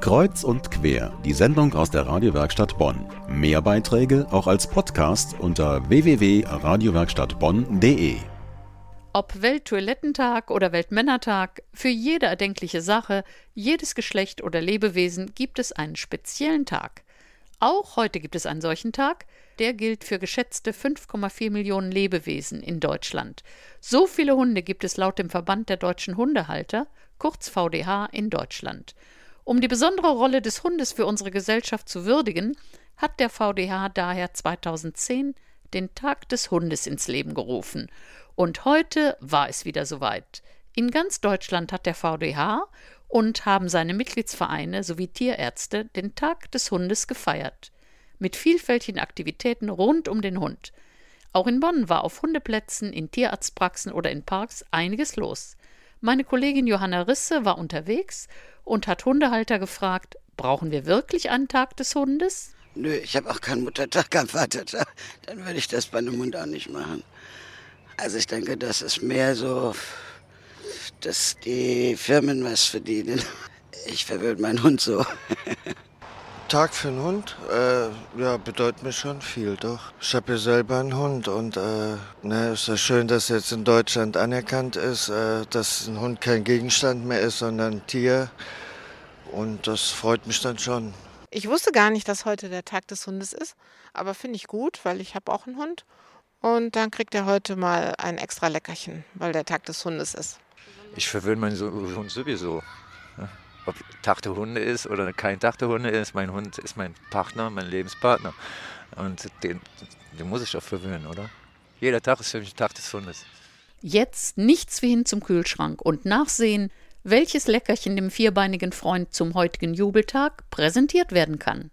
Kreuz und quer, die Sendung aus der Radiowerkstatt Bonn. Mehr Beiträge auch als Podcast unter www.radiowerkstattbonn.de. Ob Welttoilettentag oder Weltmännertag, für jede erdenkliche Sache, jedes Geschlecht oder Lebewesen gibt es einen speziellen Tag. Auch heute gibt es einen solchen Tag, der gilt für geschätzte 5,4 Millionen Lebewesen in Deutschland. So viele Hunde gibt es laut dem Verband der deutschen Hundehalter, kurz VDH, in Deutschland. Um die besondere Rolle des Hundes für unsere Gesellschaft zu würdigen, hat der VDH daher 2010 den Tag des Hundes ins Leben gerufen. Und heute war es wieder soweit. In ganz Deutschland hat der VDH und haben seine Mitgliedsvereine sowie Tierärzte den Tag des Hundes gefeiert. Mit vielfältigen Aktivitäten rund um den Hund. Auch in Bonn war auf Hundeplätzen, in Tierarztpraxen oder in Parks einiges los. Meine Kollegin Johanna Risse war unterwegs und hat Hundehalter gefragt, brauchen wir wirklich einen Tag des Hundes? Nö, ich habe auch keinen Muttertag, keinen Vatertag. Dann würde ich das bei einem Hund auch nicht machen. Also ich denke, das ist mehr so, dass die Firmen was verdienen. Ich verwöhne meinen Hund so. Tag für einen Hund, äh, ja, bedeutet mir schon viel, doch. Ich habe ja selber einen Hund und äh, ne, ist ja schön, dass jetzt in Deutschland anerkannt ist, äh, dass ein Hund kein Gegenstand mehr ist, sondern ein Tier. Und das freut mich dann schon. Ich wusste gar nicht, dass heute der Tag des Hundes ist, aber finde ich gut, weil ich habe auch einen Hund. Und dann kriegt er heute mal ein extra Leckerchen, weil der Tag des Hundes ist. Ich verwöhne meinen Hund sowieso ob Tag der Hunde ist oder kein Tag der Hunde ist, mein Hund ist mein Partner, mein Lebenspartner. Und den, den muss ich auch verwöhnen, oder? Jeder Tag ist für mich Tag des Hundes. Jetzt nichts wie hin zum Kühlschrank und nachsehen, welches Leckerchen dem vierbeinigen Freund zum heutigen Jubeltag präsentiert werden kann.